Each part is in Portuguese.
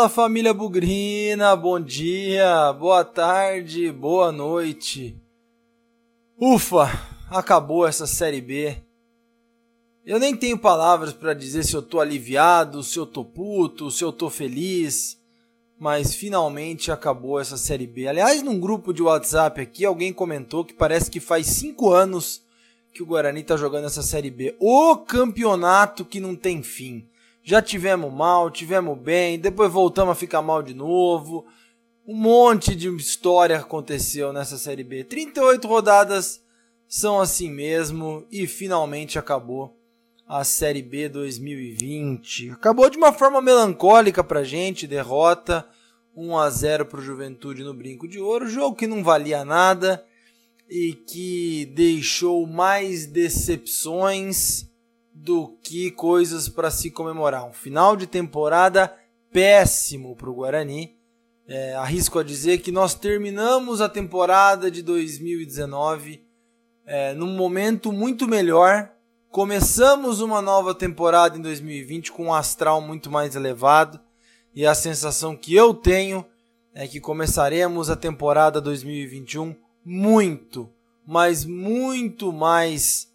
Fala família Bugrina, bom dia, boa tarde, boa noite. Ufa, acabou essa série B. Eu nem tenho palavras para dizer se eu tô aliviado, se eu tô puto, se eu tô feliz, mas finalmente acabou essa série B. Aliás, num grupo de WhatsApp aqui, alguém comentou que parece que faz cinco anos que o Guarani tá jogando essa série B. O campeonato que não tem fim. Já tivemos mal, tivemos bem, depois voltamos a ficar mal de novo. Um monte de história aconteceu nessa Série B. 38 rodadas são assim mesmo e finalmente acabou a Série B 2020. Acabou de uma forma melancólica pra gente, derrota 1 a 0 pro Juventude no Brinco de Ouro, jogo que não valia nada e que deixou mais decepções do que coisas para se comemorar. Um final de temporada péssimo para o Guarani. É, arrisco a dizer que nós terminamos a temporada de 2019 é, num momento muito melhor. Começamos uma nova temporada em 2020 com um astral muito mais elevado e a sensação que eu tenho é que começaremos a temporada 2021 muito, mas muito mais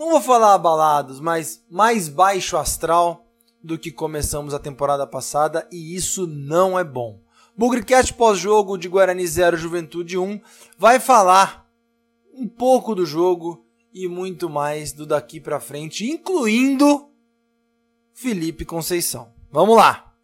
não vou falar abalados, mas mais baixo astral do que começamos a temporada passada e isso não é bom. Bugrecast pós-jogo de Guarani 0 Juventude 1 vai falar um pouco do jogo e muito mais do daqui para frente, incluindo Felipe Conceição. Vamos lá.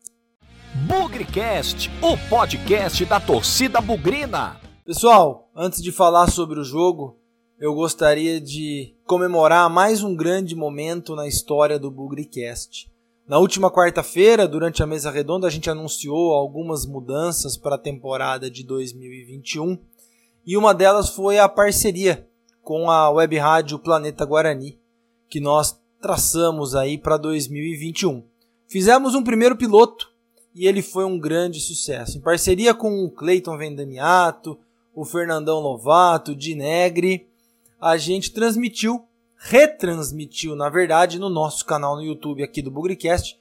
Bugrecast, o podcast da torcida bugrina. Pessoal, antes de falar sobre o jogo, eu gostaria de comemorar mais um grande momento na história do Bugrecast. Na última quarta-feira, durante a mesa redonda, a gente anunciou algumas mudanças para a temporada de 2021 e uma delas foi a parceria com a web rádio Planeta Guarani, que nós traçamos aí para 2021. Fizemos um primeiro piloto e ele foi um grande sucesso. Em parceria com o Cleiton Vendemiato, o Fernandão Lovato, o Di Negri, a gente transmitiu, retransmitiu, na verdade, no nosso canal no YouTube aqui do Bugrecast,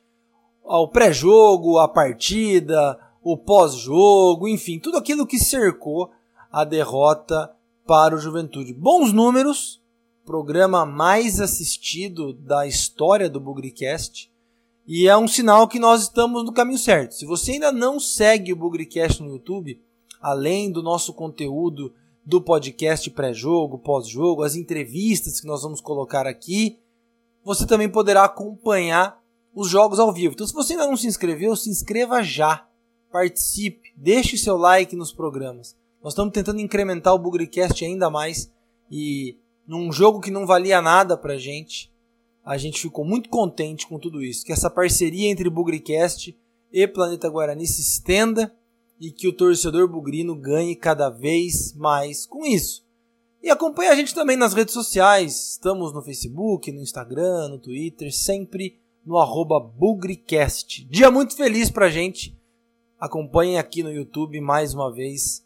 o pré-jogo, a partida, o pós-jogo, enfim, tudo aquilo que cercou a derrota para o Juventude. Bons números, programa mais assistido da história do Bugrecast. E é um sinal que nós estamos no caminho certo. Se você ainda não segue o Bugrecast no YouTube, além do nosso conteúdo do podcast pré-jogo, pós-jogo, as entrevistas que nós vamos colocar aqui, você também poderá acompanhar os jogos ao vivo. Então, se você ainda não se inscreveu, se inscreva já. Participe, deixe seu like nos programas. Nós estamos tentando incrementar o Bugrecast ainda mais e num jogo que não valia nada pra gente, a gente ficou muito contente com tudo isso. Que essa parceria entre Bugrecast e Planeta Guarani se estenda e que o torcedor bugrino ganhe cada vez mais com isso. E acompanhe a gente também nas redes sociais. Estamos no Facebook, no Instagram, no Twitter, sempre no arroba Bugricast. Dia muito feliz pra gente. Acompanhem aqui no YouTube mais uma vez,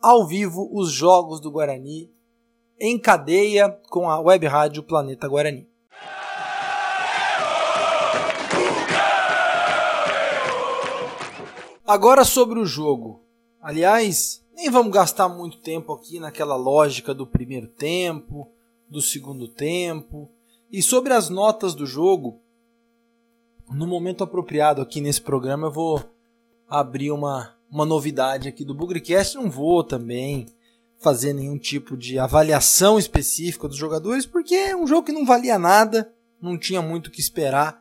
ao vivo, os jogos do Guarani em cadeia com a web rádio Planeta Guarani. Agora sobre o jogo. Aliás, nem vamos gastar muito tempo aqui naquela lógica do primeiro tempo, do segundo tempo. E sobre as notas do jogo, no momento apropriado aqui nesse programa eu vou abrir uma, uma novidade aqui do Bugrecast. Não vou também fazer nenhum tipo de avaliação específica dos jogadores, porque é um jogo que não valia nada, não tinha muito o que esperar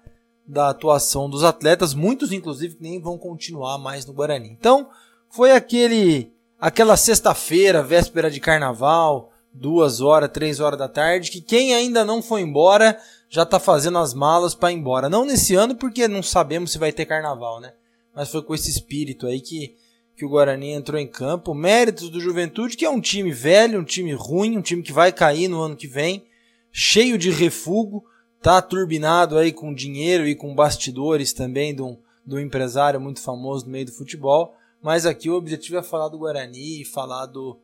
da atuação dos atletas, muitos inclusive nem vão continuar mais no Guarani. Então, foi aquele aquela sexta-feira, véspera de carnaval, duas horas, três horas da tarde, que quem ainda não foi embora já está fazendo as malas para ir embora. Não nesse ano, porque não sabemos se vai ter carnaval, né? Mas foi com esse espírito aí que, que o Guarani entrou em campo. Méritos do Juventude, que é um time velho, um time ruim, um time que vai cair no ano que vem, cheio de refugo tá turbinado aí com dinheiro e com bastidores também de um, de um empresário muito famoso no meio do futebol. Mas aqui o objetivo é falar do Guarani falar do,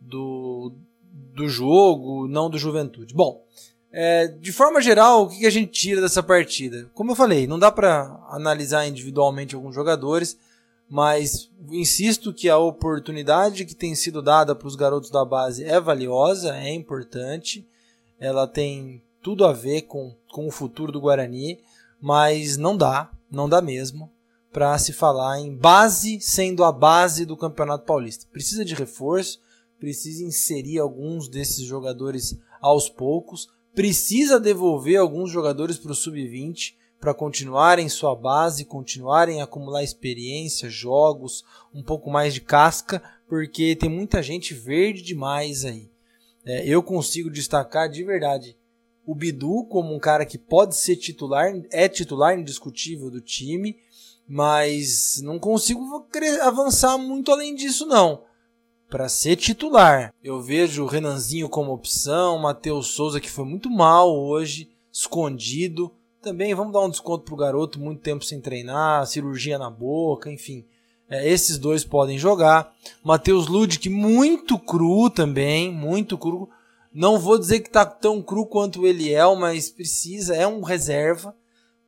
do, do jogo, não do Juventude. Bom, É, de forma geral, o que a gente tira dessa partida? Como eu falei, não dá para analisar individualmente alguns jogadores, mas insisto que a oportunidade que tem sido dada para os garotos da base é valiosa, é importante, ela tem tudo a ver com, com o futuro do Guarani, mas não dá, não dá mesmo para se falar em base sendo a base do Campeonato Paulista. Precisa de reforço, precisa inserir alguns desses jogadores aos poucos, precisa devolver alguns jogadores para o sub-20 para continuarem sua base, continuarem a acumular experiência, jogos, um pouco mais de casca, porque tem muita gente verde demais aí. É, eu consigo destacar de verdade o Bidu como um cara que pode ser titular, é titular indiscutível do time, mas não consigo avançar muito além disso não para ser titular. Eu vejo o Renanzinho como opção, Matheus Souza que foi muito mal hoje, escondido. Também vamos dar um desconto pro garoto, muito tempo sem treinar, cirurgia na boca, enfim. É, esses dois podem jogar. Matheus Ludic muito cru também, muito cru. Não vou dizer que tá tão cru quanto ele é, mas precisa, é um reserva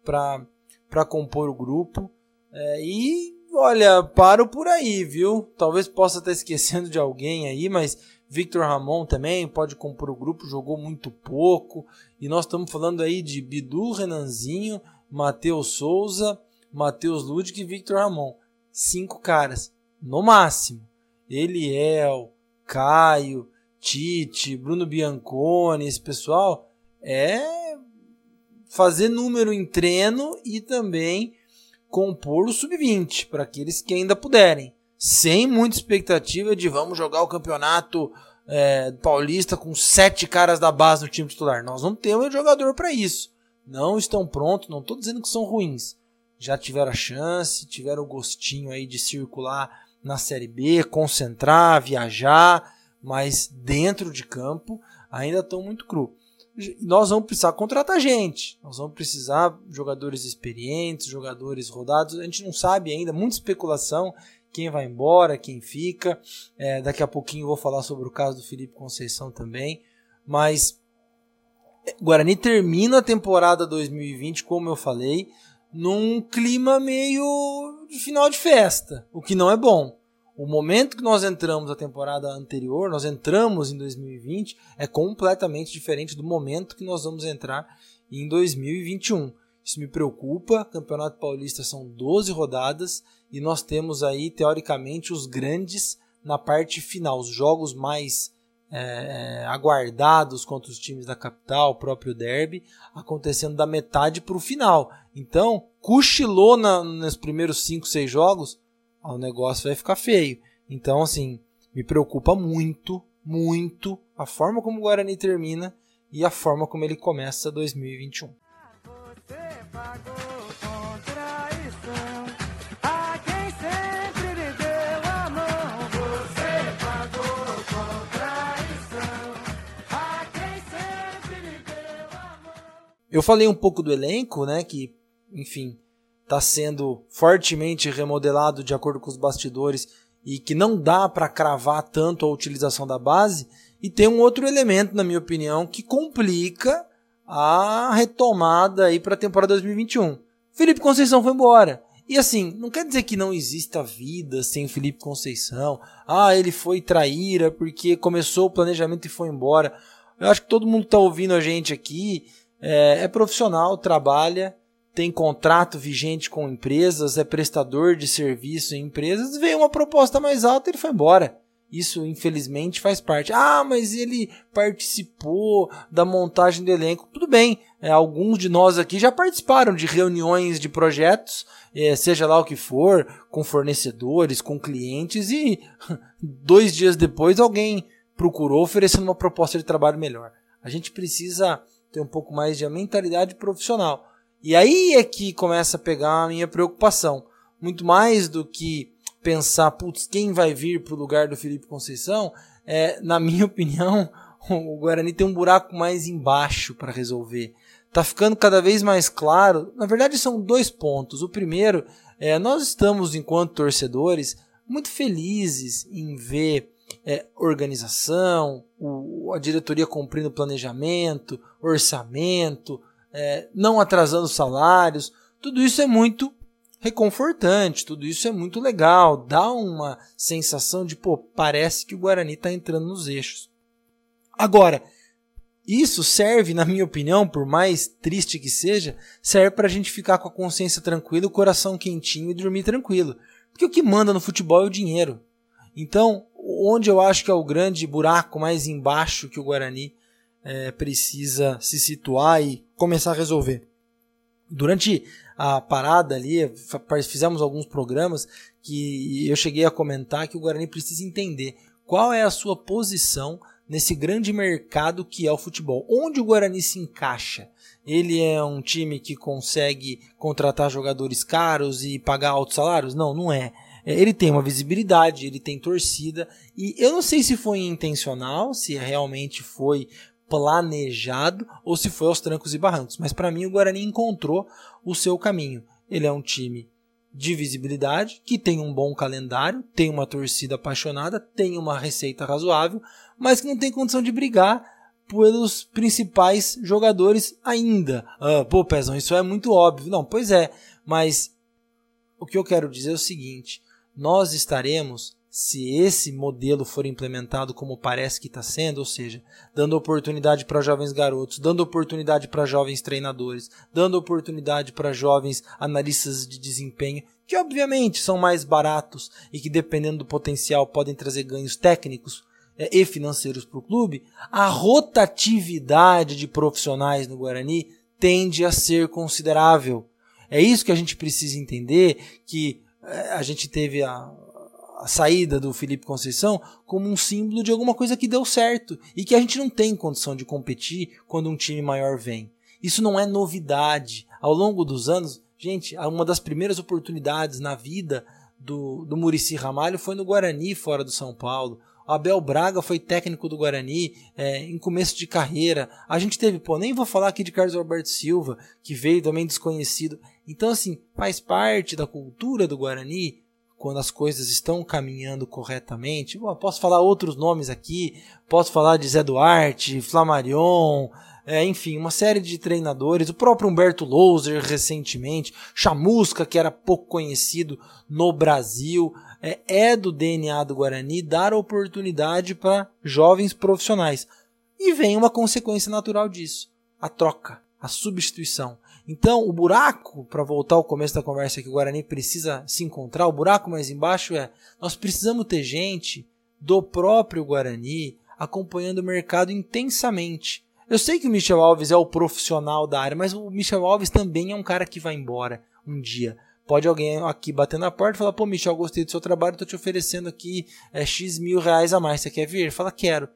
para compor o grupo. É, e Olha, paro por aí, viu? Talvez possa estar esquecendo de alguém aí, mas Victor Ramon também pode compor o grupo, jogou muito pouco. E nós estamos falando aí de Bidu, Renanzinho, Matheus Souza, Matheus Ludic e Victor Ramon. Cinco caras, no máximo. Eliel, Caio, Tite, Bruno Bianconi, esse pessoal é fazer número em treino e também compor o sub-20 para aqueles que ainda puderem, sem muita expectativa de vamos jogar o campeonato é, paulista com sete caras da base no time titular. Nós não temos jogador para isso. Não estão prontos, não estou dizendo que são ruins. Já tiveram a chance, tiveram o gostinho aí de circular na Série B, concentrar, viajar, mas dentro de campo ainda estão muito cru nós vamos precisar contratar gente, nós vamos precisar jogadores experientes, jogadores rodados. A gente não sabe ainda, muita especulação. Quem vai embora, quem fica. É, daqui a pouquinho vou falar sobre o caso do Felipe Conceição também. Mas é, Guarani termina a temporada 2020, como eu falei, num clima meio de final de festa, o que não é bom. O momento que nós entramos na temporada anterior, nós entramos em 2020, é completamente diferente do momento que nós vamos entrar em 2021. Isso me preocupa. Campeonato Paulista são 12 rodadas e nós temos aí, teoricamente, os grandes na parte final, os jogos mais é, aguardados contra os times da capital, o próprio derby, acontecendo da metade para o final. Então, cochilou na, nos primeiros 5, 6 jogos, o negócio vai ficar feio. Então, assim, me preocupa muito, muito a forma como o Guarani termina e a forma como ele começa 2021. Eu falei um pouco do elenco, né? Que, enfim, está sendo fortemente remodelado de acordo com os bastidores e que não dá para cravar tanto a utilização da base. E tem um outro elemento, na minha opinião, que complica a retomada para a temporada 2021. Felipe Conceição foi embora. E assim, não quer dizer que não exista vida sem Felipe Conceição. Ah, ele foi traíra porque começou o planejamento e foi embora. Eu acho que todo mundo que está ouvindo a gente aqui é, é profissional, trabalha tem contrato vigente com empresas, é prestador de serviço em empresas, veio uma proposta mais alta e ele foi embora. Isso, infelizmente, faz parte. Ah, mas ele participou da montagem do elenco. Tudo bem, é, alguns de nós aqui já participaram de reuniões de projetos, é, seja lá o que for, com fornecedores, com clientes, e dois dias depois alguém procurou oferecendo uma proposta de trabalho melhor. A gente precisa ter um pouco mais de mentalidade profissional. E aí é que começa a pegar a minha preocupação. Muito mais do que pensar, putz, quem vai vir para o lugar do Felipe Conceição, é, na minha opinião, o Guarani tem um buraco mais embaixo para resolver. Tá ficando cada vez mais claro. Na verdade, são dois pontos. O primeiro é nós estamos, enquanto torcedores, muito felizes em ver é, organização, o, a diretoria cumprindo planejamento, orçamento, é, não atrasando salários, tudo isso é muito reconfortante, tudo isso é muito legal, dá uma sensação de, pô, parece que o Guarani está entrando nos eixos. Agora, isso serve, na minha opinião, por mais triste que seja, serve para a gente ficar com a consciência tranquila, o coração quentinho e dormir tranquilo. Porque o que manda no futebol é o dinheiro. Então, onde eu acho que é o grande buraco mais embaixo que o Guarani é, precisa se situar e começar a resolver. Durante a parada ali, fizemos alguns programas que eu cheguei a comentar que o Guarani precisa entender qual é a sua posição nesse grande mercado que é o futebol. Onde o Guarani se encaixa? Ele é um time que consegue contratar jogadores caros e pagar altos salários? Não, não é. é ele tem uma visibilidade, ele tem torcida, e eu não sei se foi intencional, se realmente foi planejado ou se foi aos trancos e barrancos, mas para mim o Guarani encontrou o seu caminho. Ele é um time de visibilidade, que tem um bom calendário, tem uma torcida apaixonada, tem uma receita razoável, mas que não tem condição de brigar pelos principais jogadores ainda. Ah, pô, Pezão, isso é muito óbvio. Não, pois é, mas o que eu quero dizer é o seguinte: nós estaremos, se esse modelo for implementado como parece que está sendo, ou seja, dando oportunidade para jovens garotos, dando oportunidade para jovens treinadores, dando oportunidade para jovens analistas de desempenho, que obviamente são mais baratos e que, dependendo do potencial, podem trazer ganhos técnicos é, e financeiros para o clube, a rotatividade de profissionais no Guarani tende a ser considerável. É isso que a gente precisa entender, que é, a gente teve a, a saída do Felipe Conceição como um símbolo de alguma coisa que deu certo e que a gente não tem condição de competir quando um time maior vem. Isso não é novidade. Ao longo dos anos, gente, uma das primeiras oportunidades na vida do, do Murici Ramalho foi no Guarani, fora do São Paulo. Abel Braga foi técnico do Guarani é, em começo de carreira. A gente teve, pô, nem vou falar aqui de Carlos Alberto Silva, que veio também desconhecido. Então, assim, faz parte da cultura do Guarani quando as coisas estão caminhando corretamente. Bom, posso falar outros nomes aqui, posso falar de Zé Duarte, Flamarion, é, enfim, uma série de treinadores, o próprio Humberto Louser recentemente, Chamusca, que era pouco conhecido no Brasil é, é do DNA do Guarani dar oportunidade para jovens profissionais. E vem uma consequência natural disso: a troca, a substituição. Então, o buraco, para voltar ao começo da conversa que o Guarani precisa se encontrar, o buraco mais embaixo é: nós precisamos ter gente do próprio Guarani acompanhando o mercado intensamente. Eu sei que o Michel Alves é o profissional da área, mas o Michel Alves também é um cara que vai embora um dia. Pode alguém aqui bater na porta e falar: pô, Michel, gostei do seu trabalho, tô te oferecendo aqui é, X mil reais a mais. Você quer vir? Ele fala: quero.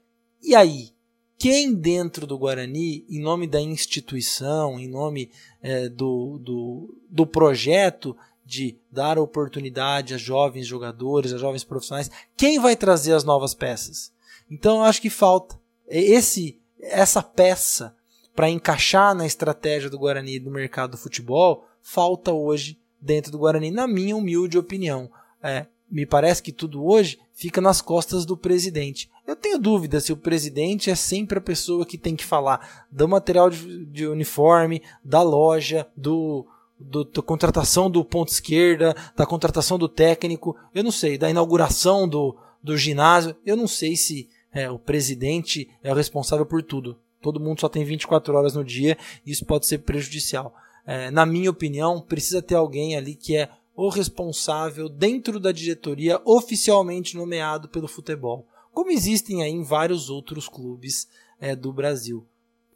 E aí? Quem dentro do Guarani, em nome da instituição, em nome é, do, do, do projeto de dar oportunidade a jovens jogadores, a jovens profissionais, quem vai trazer as novas peças? Então eu acho que falta esse essa peça para encaixar na estratégia do Guarani do mercado do futebol, falta hoje dentro do Guarani, na minha humilde opinião. É, me parece que tudo hoje fica nas costas do presidente. Eu tenho dúvida se o presidente é sempre a pessoa que tem que falar do material de, de uniforme, da loja, do, do, da contratação do ponto esquerda, da contratação do técnico, eu não sei, da inauguração do, do ginásio, eu não sei se é, o presidente é o responsável por tudo. Todo mundo só tem 24 horas no dia e isso pode ser prejudicial é, na minha opinião, precisa ter alguém ali que é o responsável dentro da diretoria oficialmente nomeado pelo futebol, como existem aí em vários outros clubes é, do Brasil.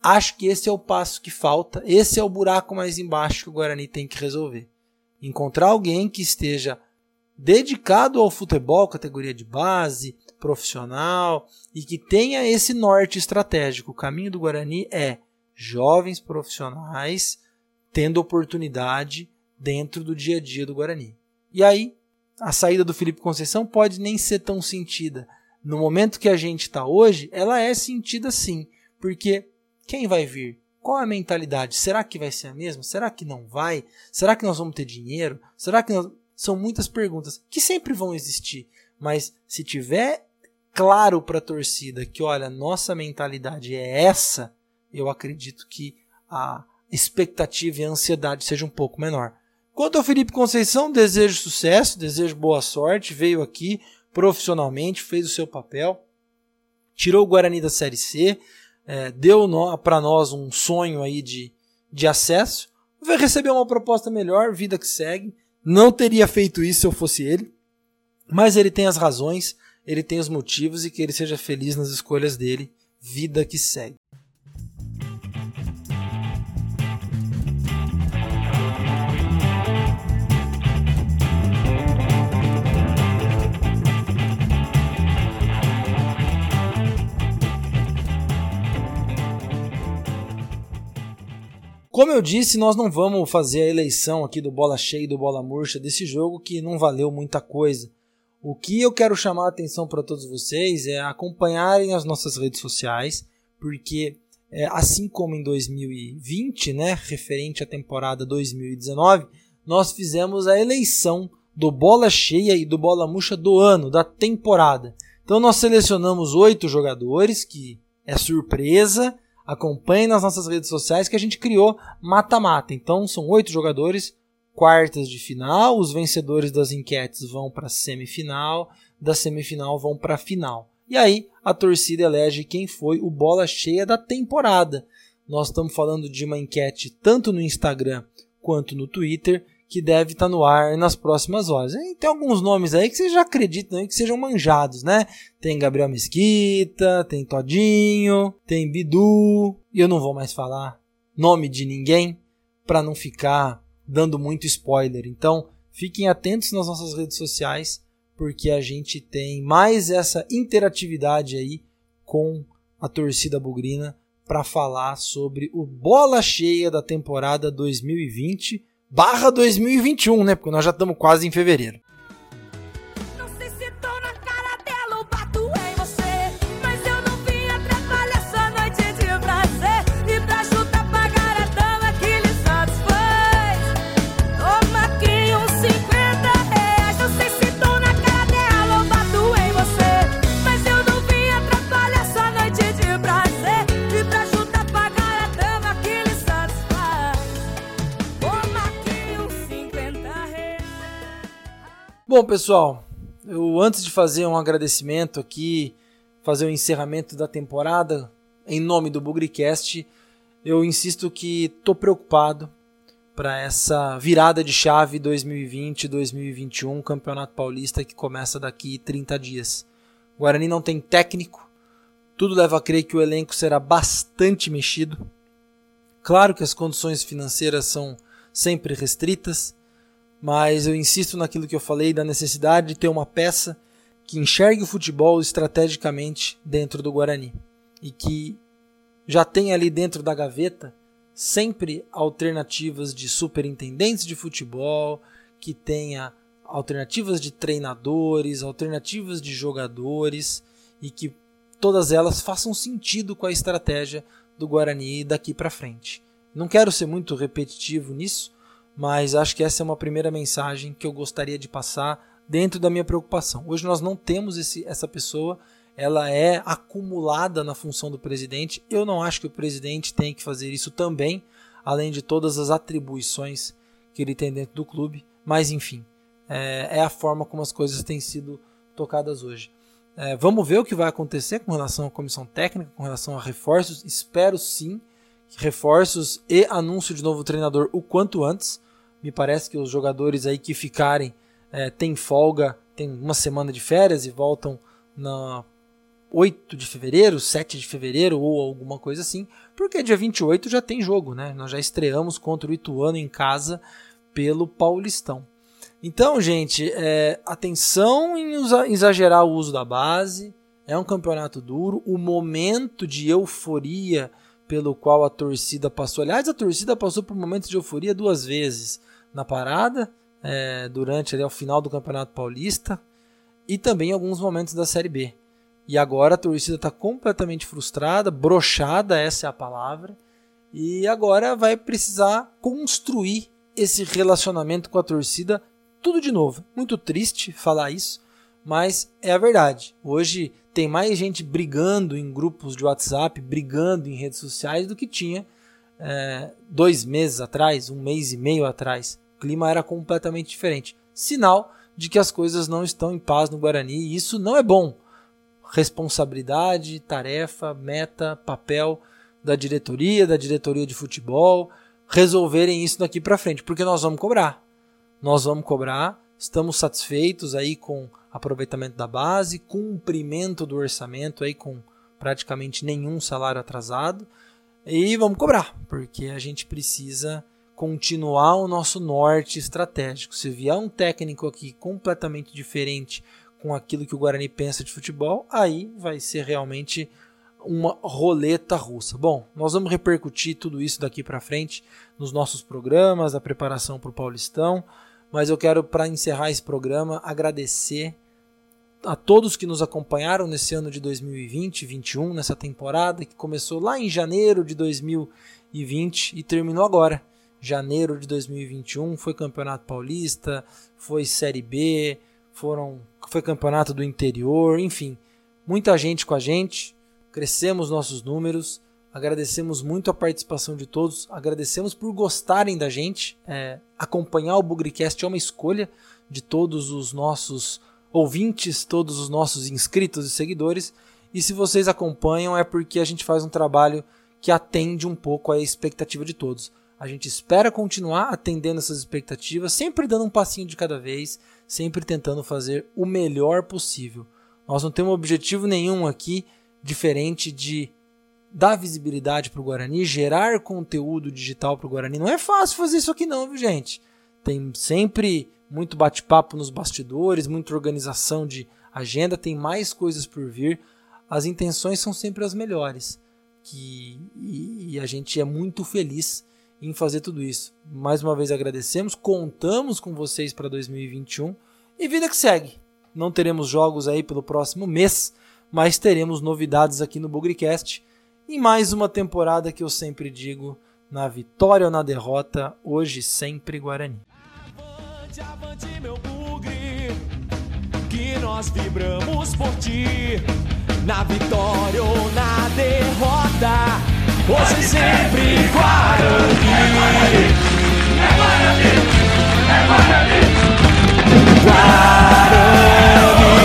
Acho que esse é o passo que falta, esse é o buraco mais embaixo que o Guarani tem que resolver. Encontrar alguém que esteja dedicado ao futebol, categoria de base, profissional e que tenha esse norte estratégico. O caminho do Guarani é jovens profissionais tendo oportunidade dentro do dia a dia do Guarani. E aí, a saída do Felipe Conceição pode nem ser tão sentida. No momento que a gente está hoje, ela é sentida sim, porque quem vai vir? Qual é a mentalidade? Será que vai ser a mesma? Será que não vai? Será que nós vamos ter dinheiro? Será que nós... São muitas perguntas que sempre vão existir, mas se tiver claro para a torcida que, olha, nossa mentalidade é essa, eu acredito que a expectativa e a ansiedade seja um pouco menor. Quanto ao Felipe Conceição, desejo sucesso, desejo boa sorte, veio aqui profissionalmente, fez o seu papel, tirou o Guarani da Série C, é, deu para nós um sonho aí de, de acesso, vai receber uma proposta melhor, vida que segue. Não teria feito isso se eu fosse ele, mas ele tem as razões, ele tem os motivos e que ele seja feliz nas escolhas dele, vida que segue. Como eu disse, nós não vamos fazer a eleição aqui do bola cheia e do bola murcha desse jogo que não valeu muita coisa. O que eu quero chamar a atenção para todos vocês é acompanharem as nossas redes sociais, porque é, assim como em 2020, né, referente à temporada 2019, nós fizemos a eleição do bola cheia e do bola murcha do ano, da temporada. Então nós selecionamos oito jogadores, que é surpresa, Acompanhe nas nossas redes sociais que a gente criou mata-mata. Então são oito jogadores, quartas de final, os vencedores das enquetes vão para a semifinal, da semifinal vão para a final. E aí a torcida elege quem foi o bola cheia da temporada. Nós estamos falando de uma enquete tanto no Instagram quanto no Twitter que deve estar tá no ar nas próximas horas. E tem alguns nomes aí que vocês já acreditam que sejam manjados, né? Tem Gabriel Mesquita, tem Todinho, tem Bidu, e eu não vou mais falar nome de ninguém para não ficar dando muito spoiler. Então, fiquem atentos nas nossas redes sociais, porque a gente tem mais essa interatividade aí com a torcida bugrina para falar sobre o bola cheia da temporada 2020 barra 2021, né? Porque nós já estamos quase em fevereiro. Bom, pessoal, eu antes de fazer um agradecimento aqui, fazer o encerramento da temporada, em nome do Bugricast, eu insisto que tô preocupado para essa virada de chave 2020-2021, Campeonato Paulista que começa daqui 30 dias. O Guarani não tem técnico, tudo leva a crer que o elenco será bastante mexido. Claro que as condições financeiras são sempre restritas, mas eu insisto naquilo que eu falei da necessidade de ter uma peça que enxergue o futebol estrategicamente dentro do Guarani e que já tem ali dentro da gaveta sempre alternativas de superintendentes de futebol, que tenha alternativas de treinadores, alternativas de jogadores e que todas elas façam sentido com a estratégia do Guarani daqui para frente. Não quero ser muito repetitivo nisso, mas acho que essa é uma primeira mensagem que eu gostaria de passar dentro da minha preocupação. Hoje nós não temos esse, essa pessoa, ela é acumulada na função do presidente. Eu não acho que o presidente tem que fazer isso também, além de todas as atribuições que ele tem dentro do clube. Mas enfim, é, é a forma como as coisas têm sido tocadas hoje. É, vamos ver o que vai acontecer com relação à comissão técnica, com relação a reforços. Espero sim reforços e anúncio de novo treinador o quanto antes. Me parece que os jogadores aí que ficarem é, têm folga, tem uma semana de férias e voltam na 8 de fevereiro, 7 de fevereiro ou alguma coisa assim, porque dia 28 já tem jogo, né? Nós já estreamos contra o Ituano em casa pelo Paulistão. Então, gente, é, atenção em exagerar o uso da base. É um campeonato duro. O momento de euforia pelo qual a torcida passou. Aliás, a torcida passou por momentos de euforia duas vezes na parada, é, durante ali, o final do Campeonato Paulista e também alguns momentos da Série B. E agora a torcida está completamente frustrada, brochada, essa é a palavra, e agora vai precisar construir esse relacionamento com a torcida tudo de novo. Muito triste falar isso, mas é a verdade. Hoje tem mais gente brigando em grupos de WhatsApp, brigando em redes sociais do que tinha é, dois meses atrás, um mês e meio atrás. O clima era completamente diferente. Sinal de que as coisas não estão em paz no Guarani e isso não é bom. Responsabilidade, tarefa, meta, papel da diretoria, da diretoria de futebol, resolverem isso daqui para frente, porque nós vamos cobrar. Nós vamos cobrar, estamos satisfeitos aí com aproveitamento da base, cumprimento do orçamento aí com praticamente nenhum salário atrasado e vamos cobrar, porque a gente precisa continuar o nosso norte estratégico. Se vier um técnico aqui completamente diferente com aquilo que o Guarani pensa de futebol, aí vai ser realmente uma roleta russa. Bom, nós vamos repercutir tudo isso daqui para frente nos nossos programas, a preparação para o Paulistão, mas eu quero para encerrar esse programa agradecer a todos que nos acompanharam nesse ano de 2020, 2021, nessa temporada que começou lá em janeiro de 2020 e terminou agora. Janeiro de 2021 foi Campeonato Paulista, foi Série B, foram foi Campeonato do Interior, enfim, muita gente com a gente, crescemos nossos números, agradecemos muito a participação de todos, agradecemos por gostarem da gente, é, acompanhar o Bugricast é uma escolha de todos os nossos ouvintes, todos os nossos inscritos e seguidores. E se vocês acompanham é porque a gente faz um trabalho que atende um pouco à expectativa de todos. A gente espera continuar atendendo essas expectativas, sempre dando um passinho de cada vez, sempre tentando fazer o melhor possível. Nós não temos objetivo nenhum aqui diferente de dar visibilidade para o Guarani, gerar conteúdo digital para o Guarani. Não é fácil fazer isso aqui não, viu, gente? Tem sempre muito bate-papo nos bastidores, muita organização de agenda, tem mais coisas por vir. As intenções são sempre as melhores. Que, e, e a gente é muito feliz em fazer tudo isso. Mais uma vez agradecemos, contamos com vocês para 2021 e vida que segue. Não teremos jogos aí pelo próximo mês, mas teremos novidades aqui no Bugrecast em mais uma temporada que eu sempre digo, na vitória ou na derrota, hoje sempre Guarani. Avante, avante meu bugre, que nós vibramos por ti, na vitória ou na derrota, hoje sempre Guarani. É Guarani, é Guarani, é Guarani. Guarani.